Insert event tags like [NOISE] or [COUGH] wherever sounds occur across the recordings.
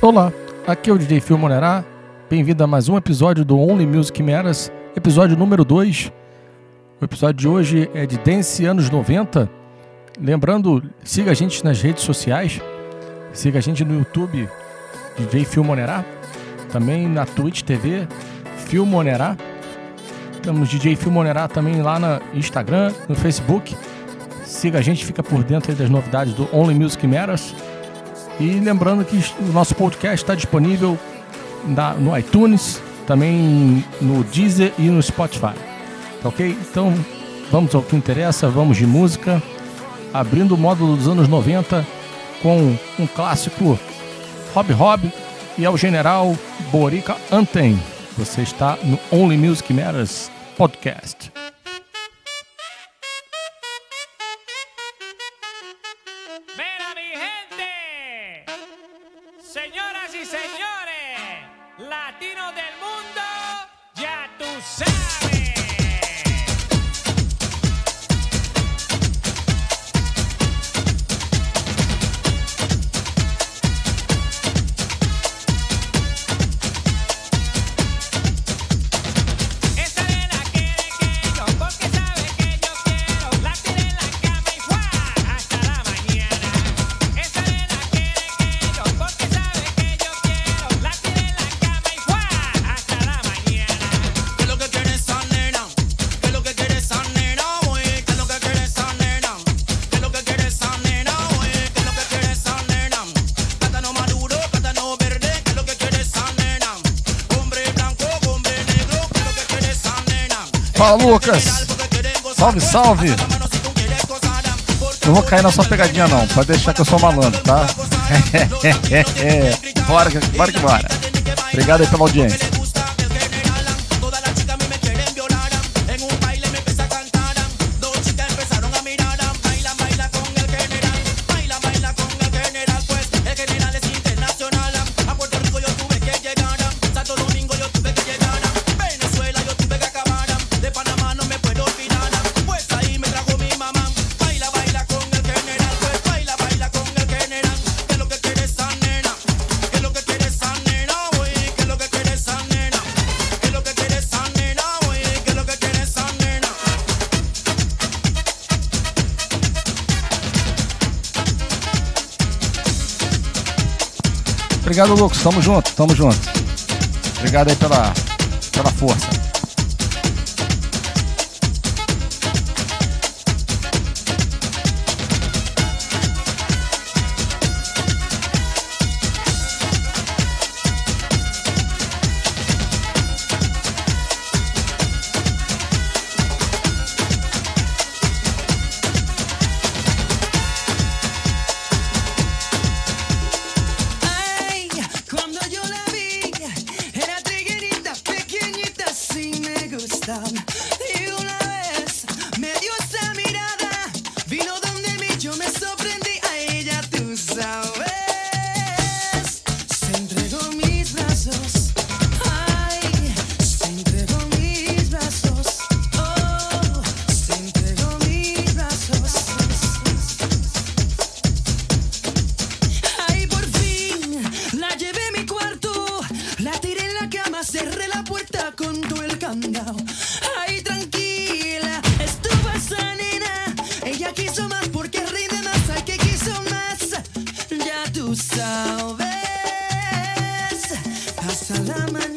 Olá, aqui é o DJ Phil Monerá. Bem-vindo a mais um episódio do Only Music Matters, episódio número 2. O episódio de hoje é de Dance anos 90. Lembrando, siga a gente nas redes sociais. Siga a gente no YouTube, DJ Phil Monerá. Também na Twitch TV, Phil Monerá. Temos DJ Phil Monerá também lá no Instagram, no Facebook. Siga a gente, fica por dentro das novidades do Only Music Matters. E lembrando que o nosso podcast está disponível na, no iTunes, também no Deezer e no Spotify. Tá ok? Então vamos ao que interessa, vamos de música. Abrindo o módulo dos anos 90 com um clássico Rob Rob e ao general Borica Anthem. Você está no Only Music Matters Podcast. Salve. Não vou cair na sua pegadinha, não. Pode deixar que eu sou malandro, tá? [LAUGHS] bora, bora que bora. Obrigado aí pela audiência. Obrigado, Lucas. Tamo junto, tamo junto. Obrigado aí pela, pela força. Rama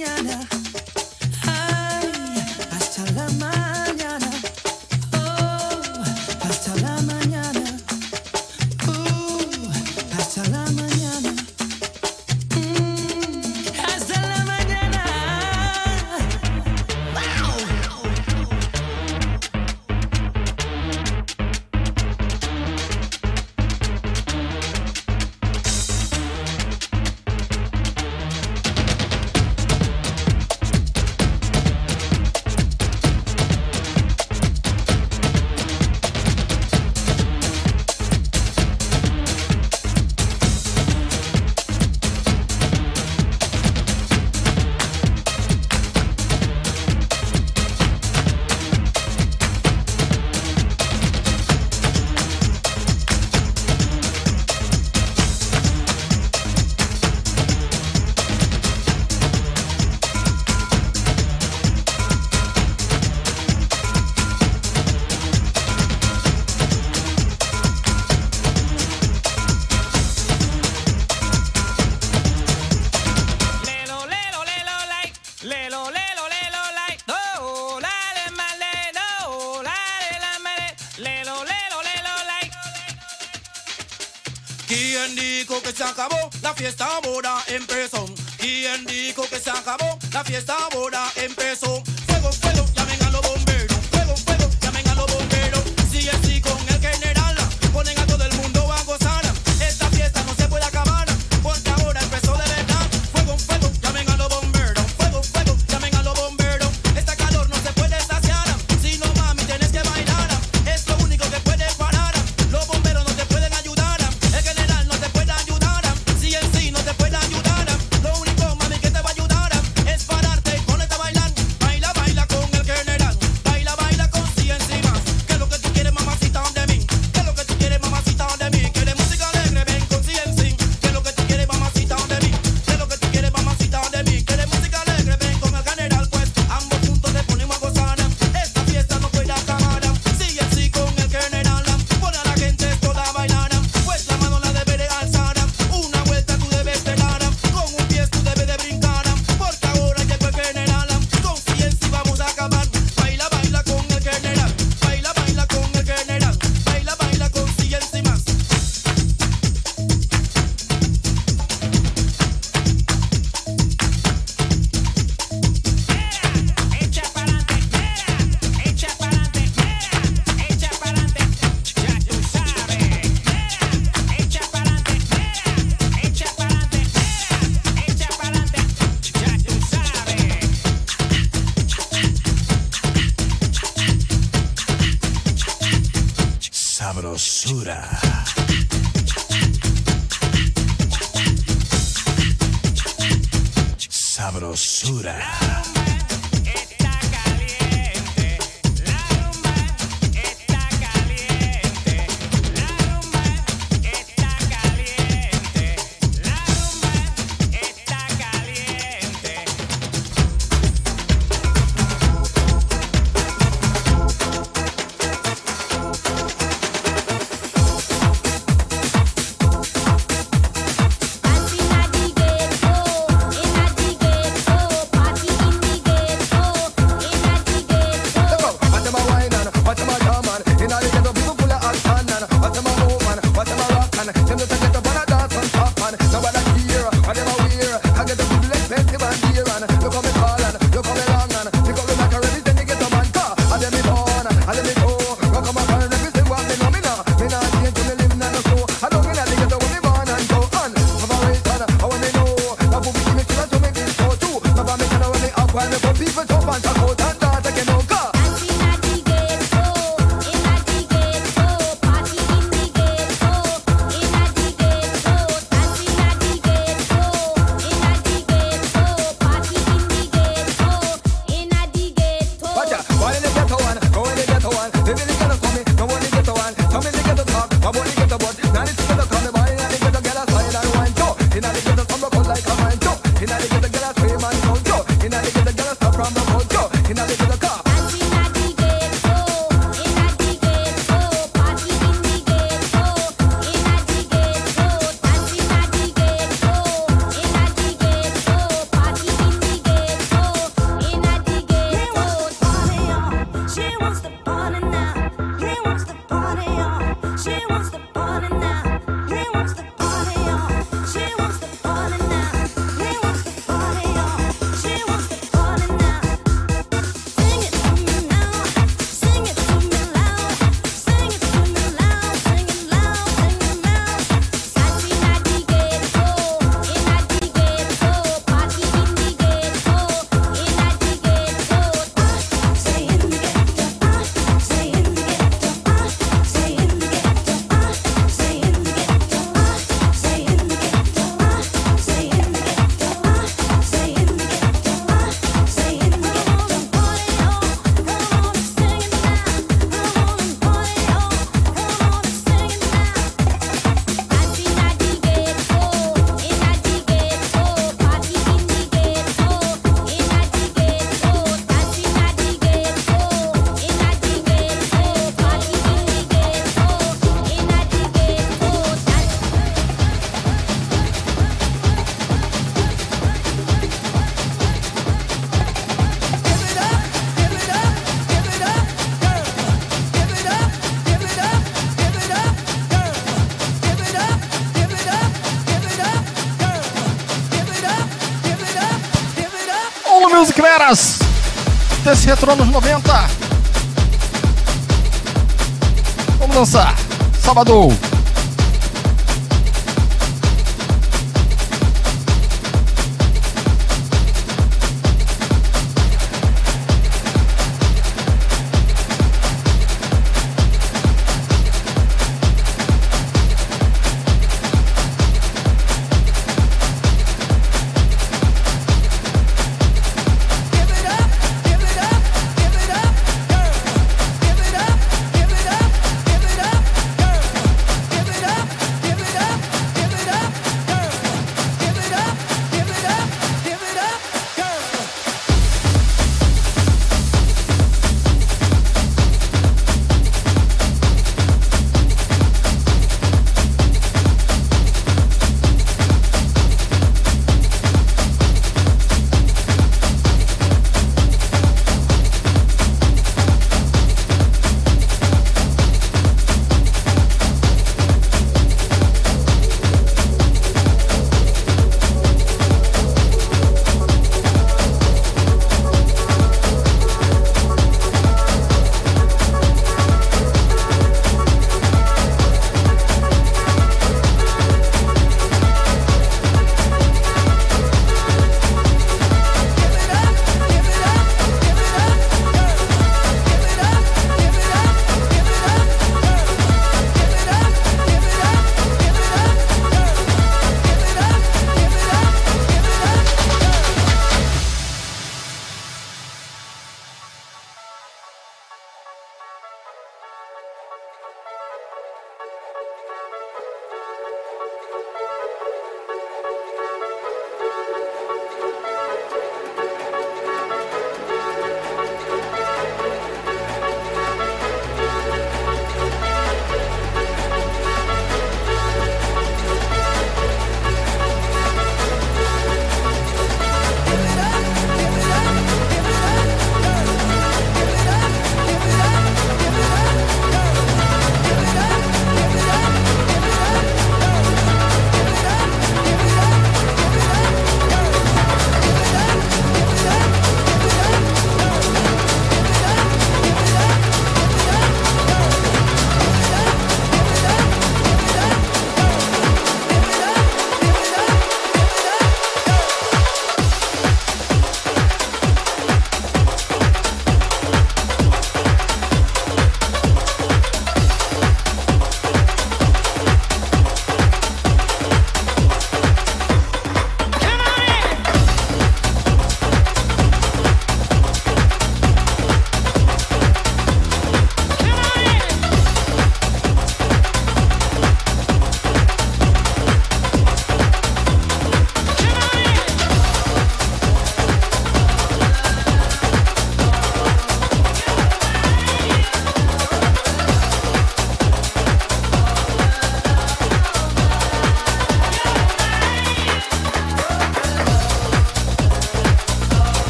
Desse retro anos 90. Vamos dançar. Sábado.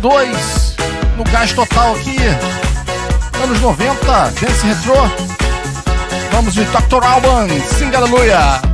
2 no gás total aqui. Anos 90, dance retro. Vamos de Dr. Alban, sing aleluia.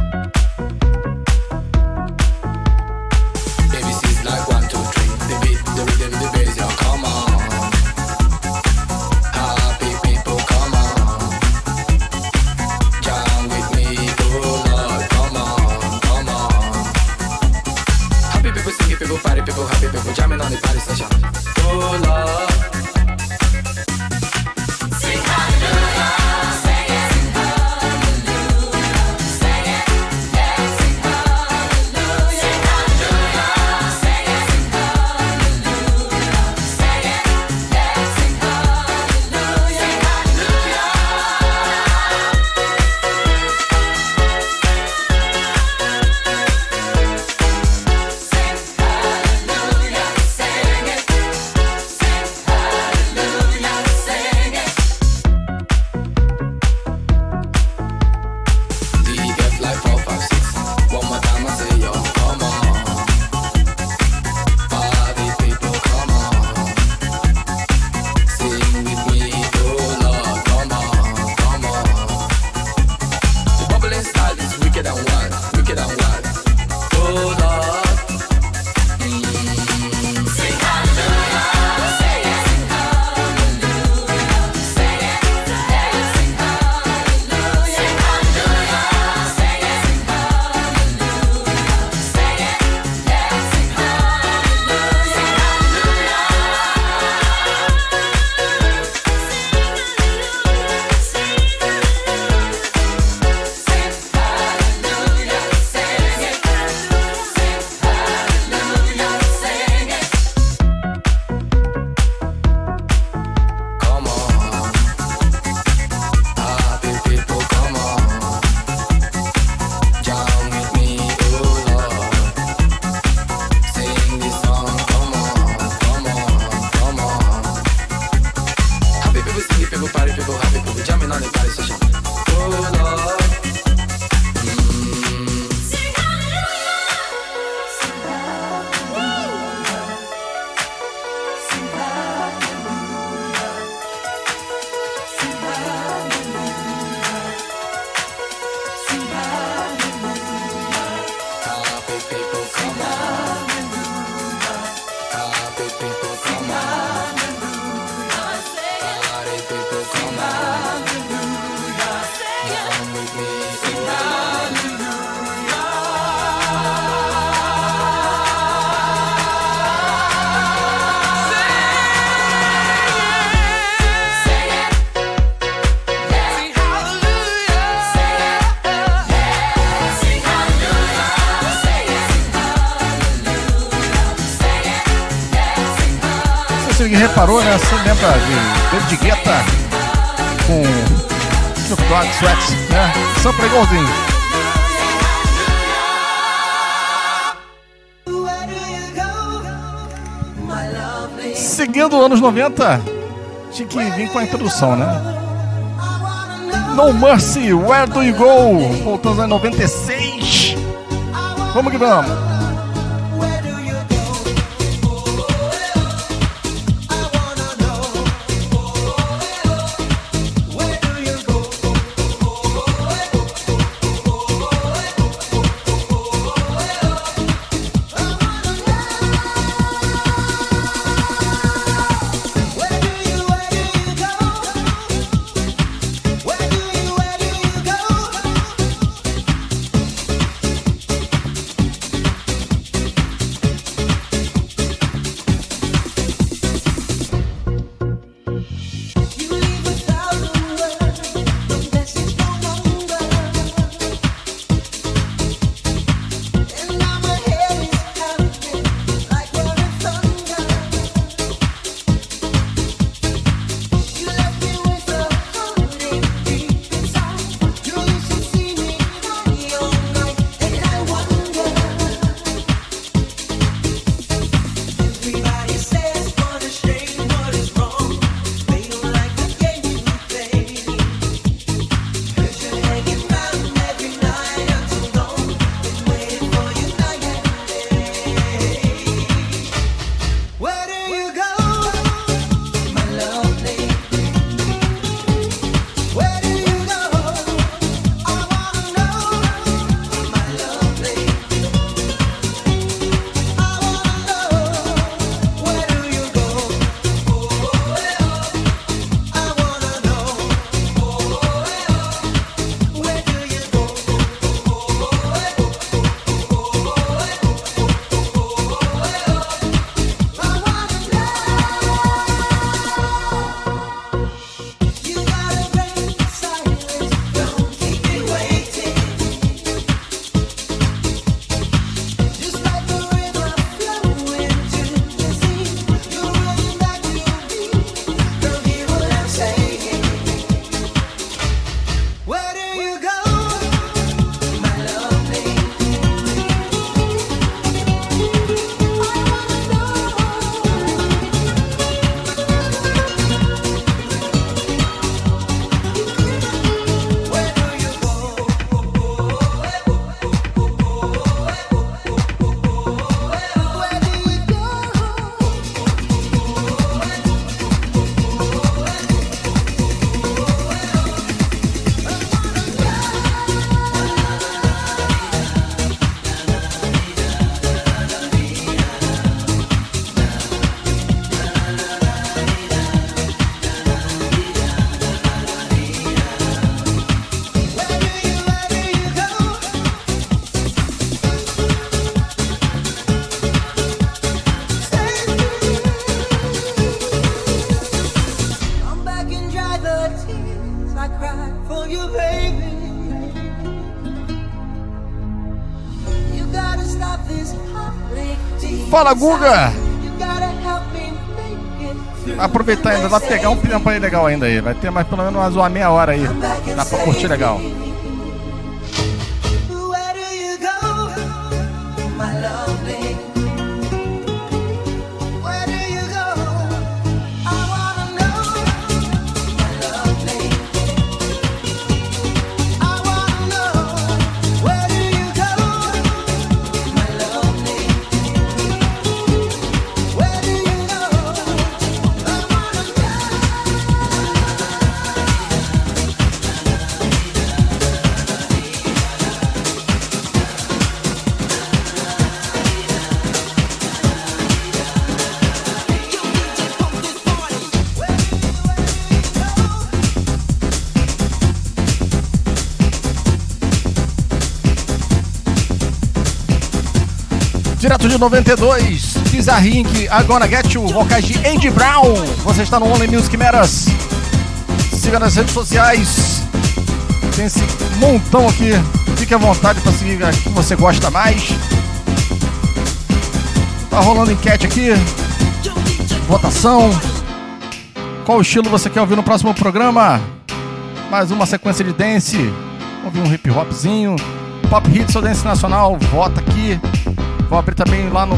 Mendigueta com Snoop Dogg Sweats, né? Sample Golden. Seguindo anos 90, tinha que vir com a introdução, né? No Mercy, Where Do You Go? Voltamos a 96. Vamos que vamos. Fala, Guga! Aproveitar ainda, pra pegar um aí legal ainda aí. Vai ter mais pelo menos umas uma meia hora aí. Dá pra curtir legal. De 92, Bizarrink, Agora Get You, vocais de Andy Brown. Você está no Only Music Matters. Siga nas redes sociais. Tem esse montão aqui. Fique à vontade para seguir a que você gosta mais. Tá rolando enquete aqui. Votação. Qual estilo você quer ouvir no próximo programa? Mais uma sequência de dance. Ouvir um hip hopzinho. Pop hits ou dance nacional? Vota aqui. Vou abrir também lá no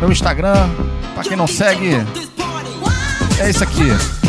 meu Instagram. Pra quem não segue, é isso aqui.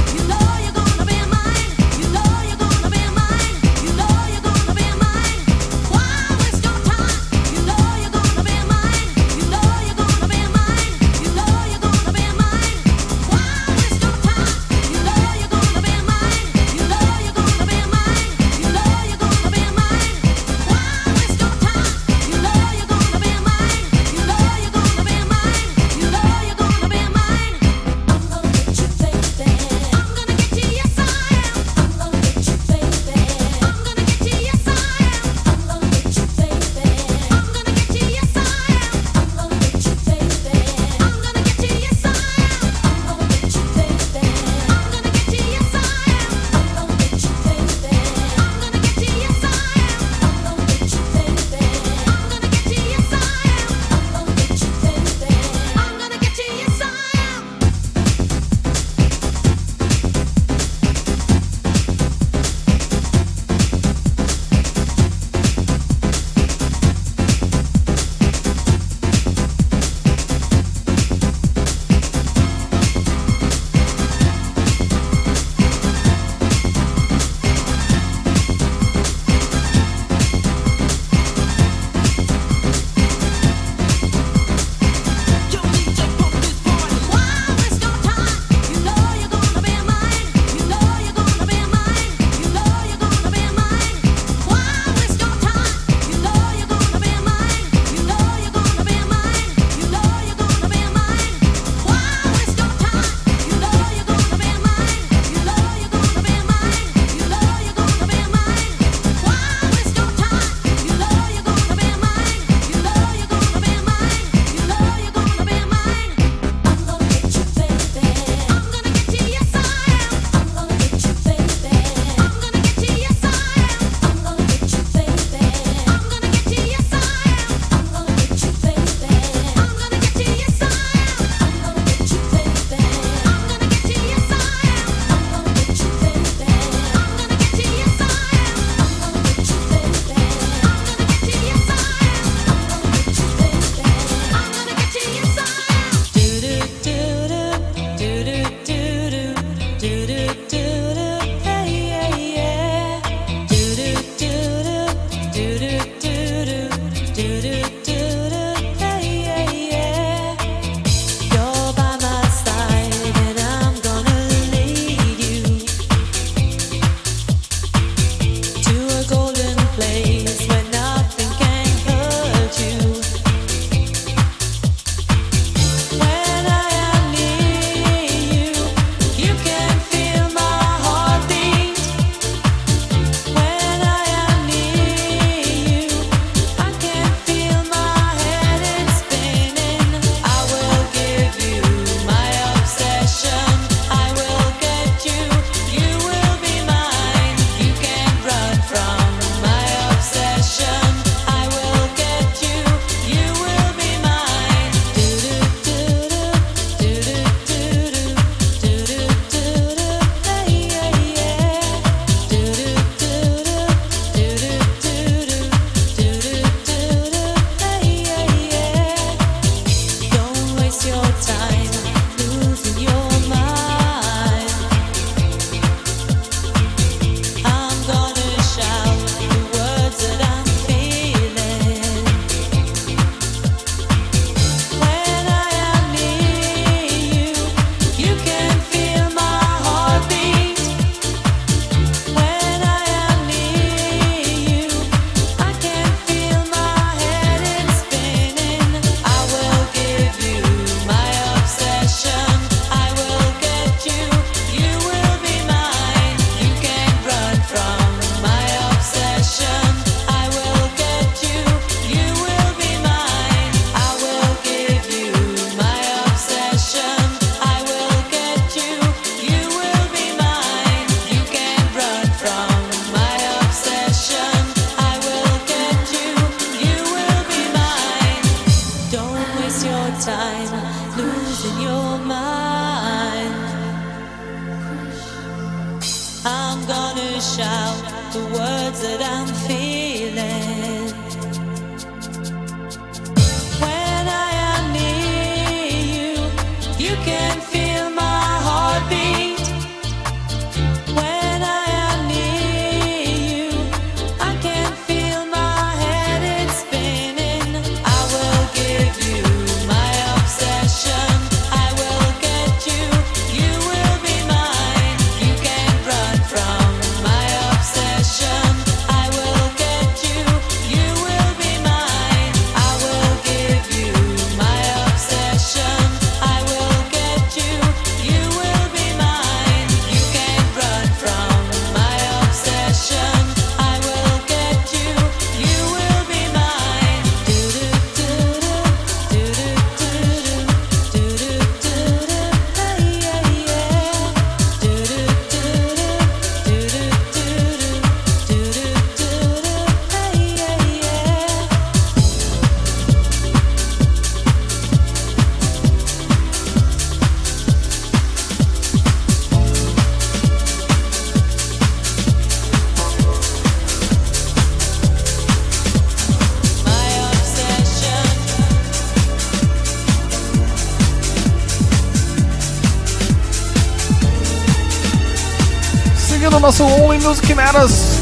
nosso Only Music Matters,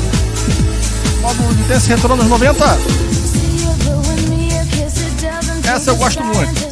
modo de dance retrô nos 90. Essa eu gosto muito.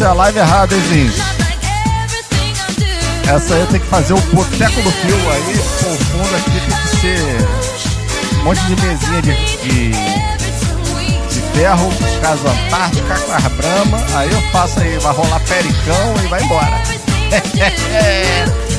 É a live errada, hein, gente? Essa aí tenho que fazer o boteco do fio aí, pô, o fundo aqui tem que ser um monte de mesinha de, de, de ferro, caso Antártica, com as brama. aí eu faço aí, vai rolar pericão e vai embora. [LAUGHS]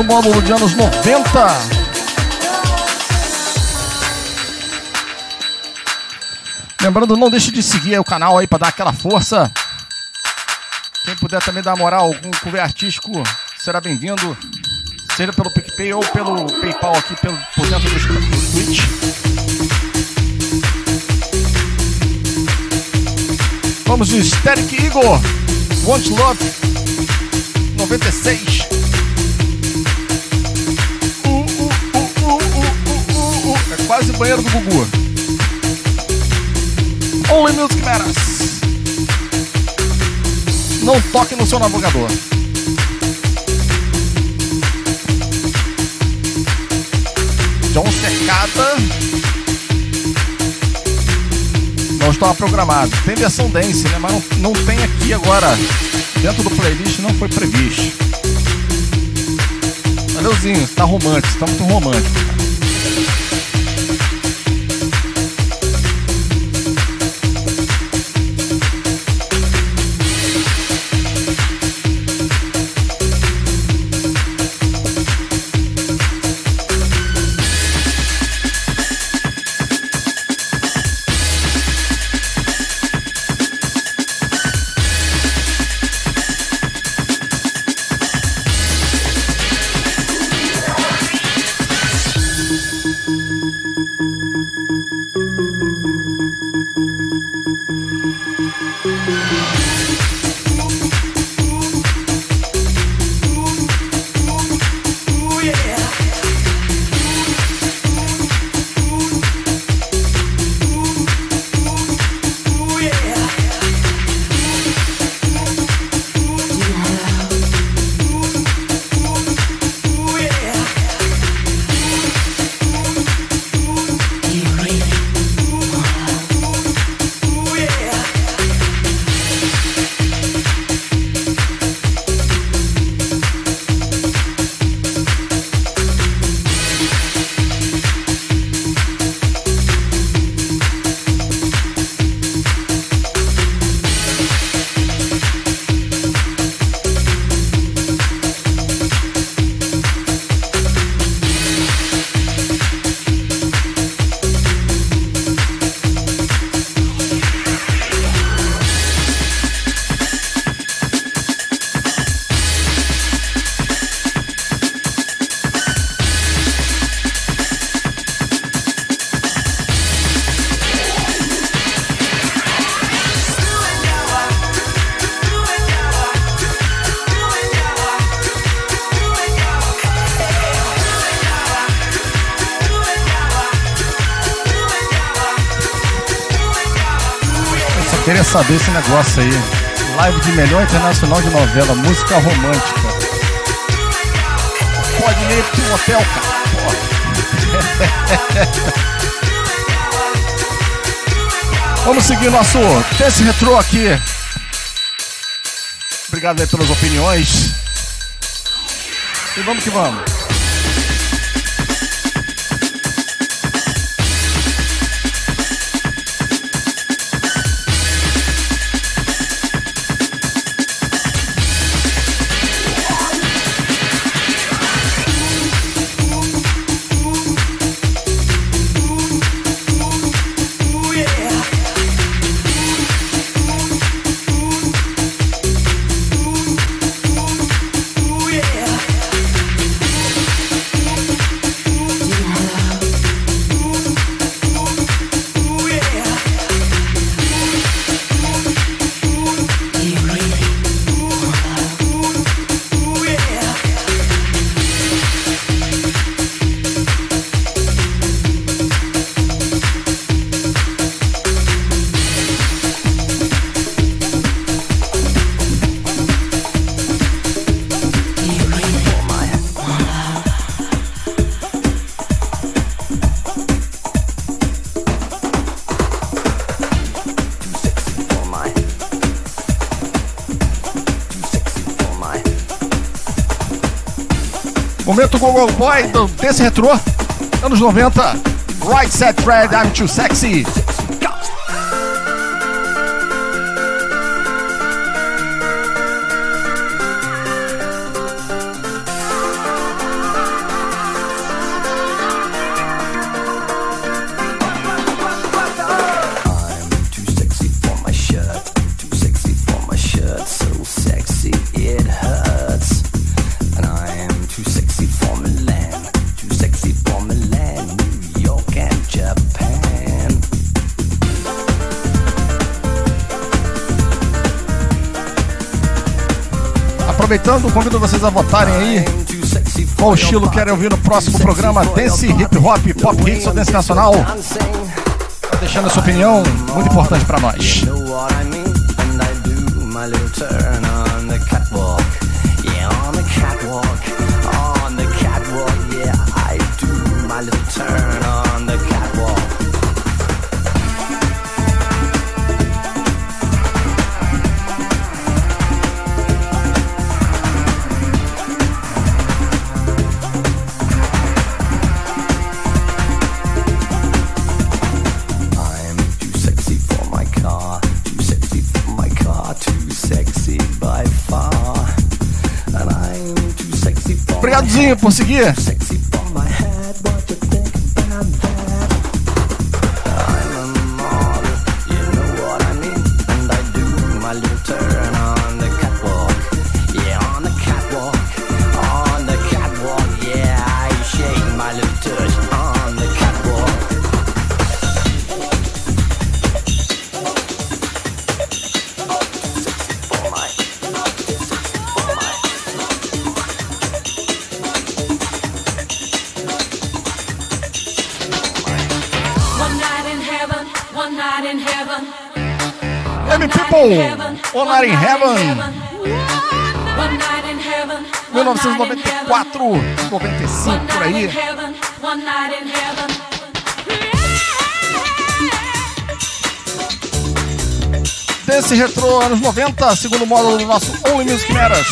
nosso módulo de anos 90. Lembrando, não deixe de seguir o canal aí para dar aquela força. Quem puder também dar moral, algum cover artístico será bem-vindo. Seja pelo PicPay ou pelo PayPal aqui pelo, por dentro do Twitch. Vamos de Steric Eagle, Want Love 96. banheiro do Gugu. Only Music Matters. Não toque no seu navegador. John Secada. Não estava programado. Tem versão dance, né? Mas não, não tem aqui agora. Dentro do playlist não foi previsto. Valeuzinho, está romântico, Está muito romântico. queria saber esse negócio aí. Live de melhor internacional de novela, música romântica. Pode ir pro hotel, cara. [LAUGHS] Vamos seguir nosso teste retrô aqui. Obrigado aí pelas opiniões. E vamos que vamos. Old Boy, então, dance Retro, anos 90. Right Set Fred, I'm Too Sexy. aproveitando, convido vocês a votarem aí qual estilo querem ouvir no próximo programa: dance, hip hop, pop hits ou dance nacional. Tá deixando a sua opinião, muito importante para nós. Turn on. minutinhos seguir. M People, One Night in Heaven. 1994, 95 por aí. Desse retrô anos 90, segundo módulo do nosso Only Music Matters.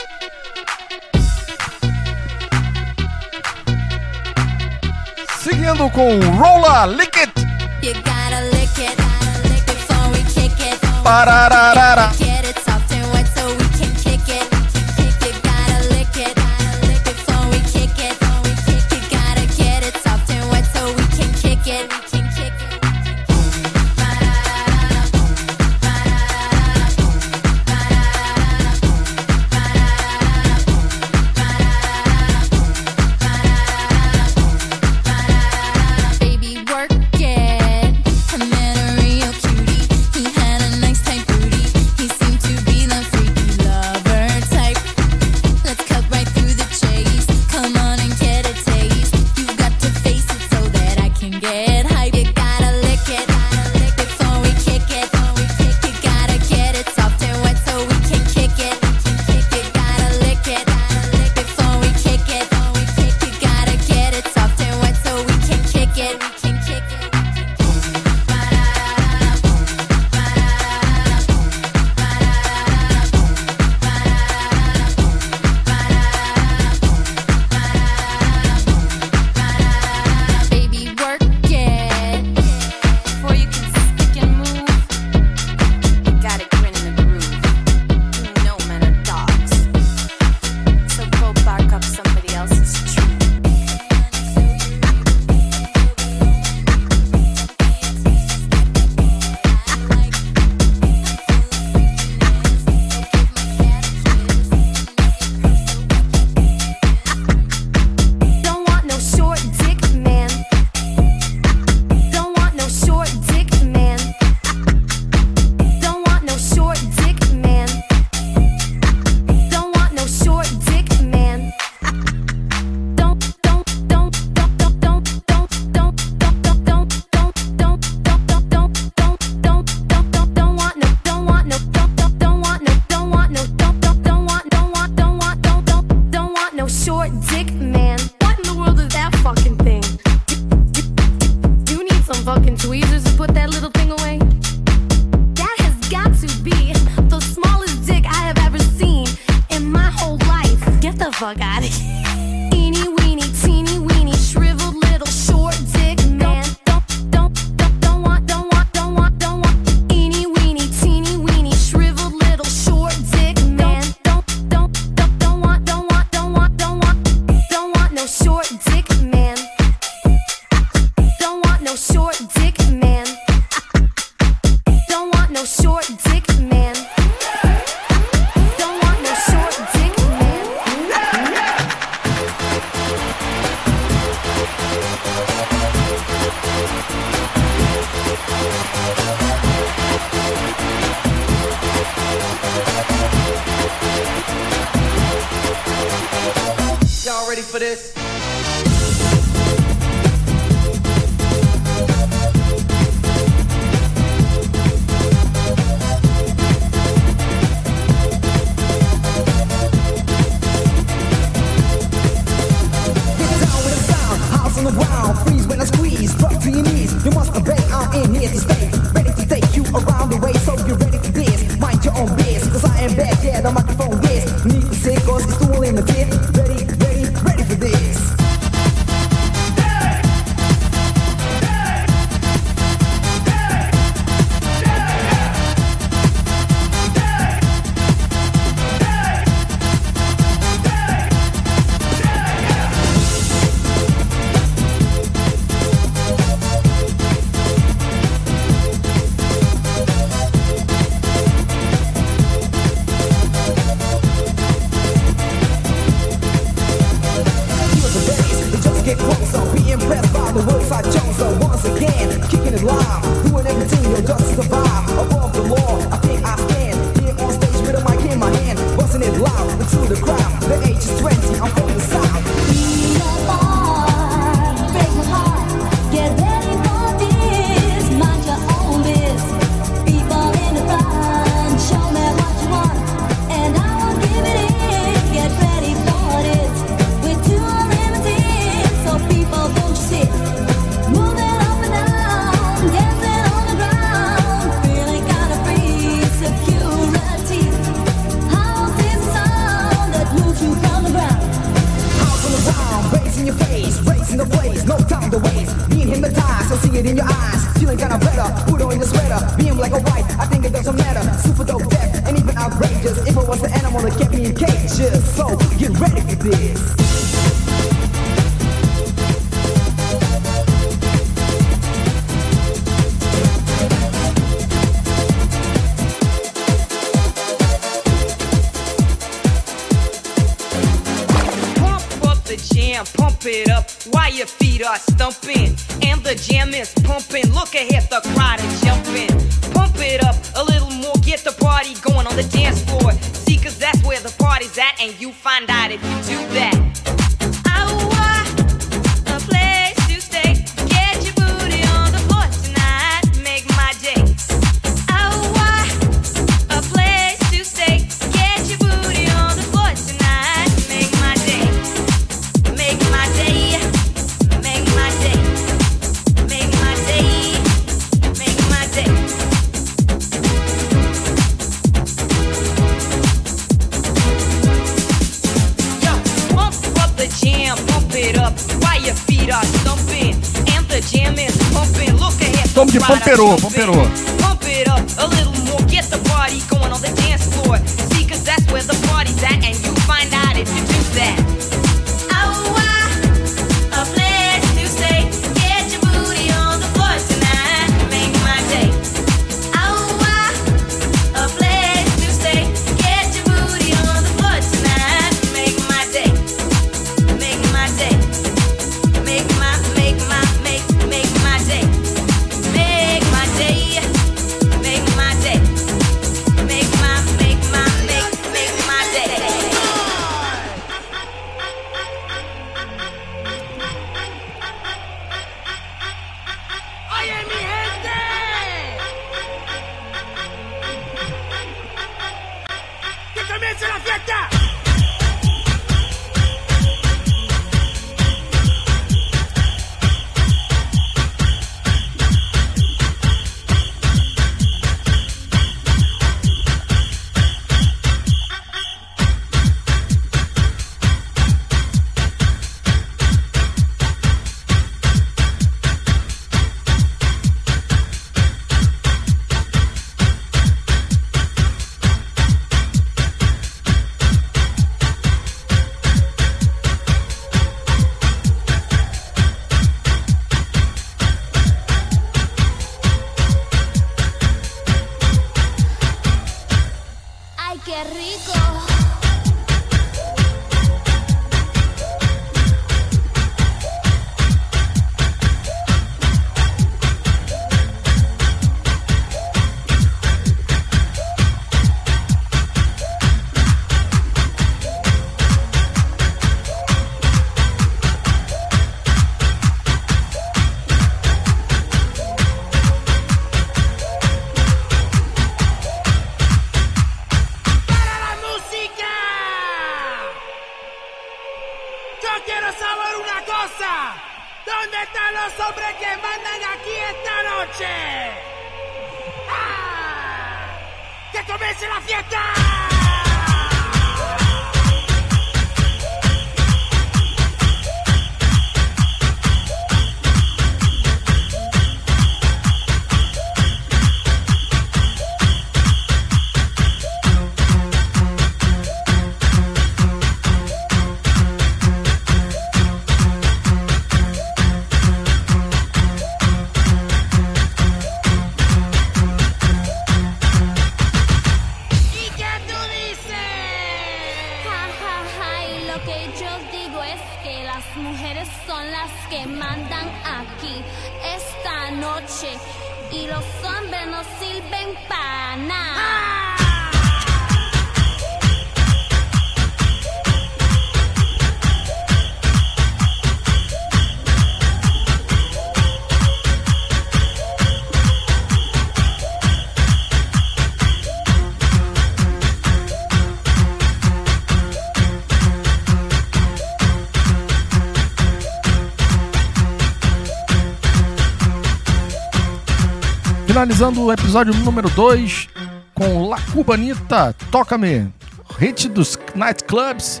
Finalizando o episódio número 2 com La Cubanita, Toca-me, hit dos nightclubs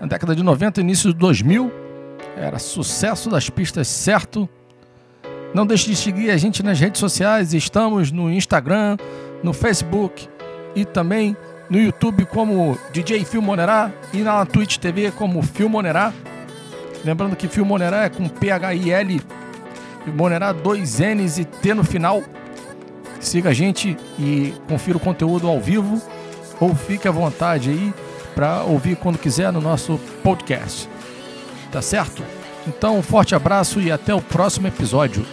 na década de 90 início de 2000. Era sucesso das pistas certo. Não deixe de seguir a gente nas redes sociais. Estamos no Instagram, no Facebook e também no YouTube como DJ Filmonerá e na Twitch TV como Filmonerá. Lembrando que Filmonerá é com P-H-I-L, Filmonerá dois N's e T no final. Siga a gente e confira o conteúdo ao vivo ou fique à vontade aí para ouvir quando quiser no nosso podcast. Tá certo? Então, um forte abraço e até o próximo episódio.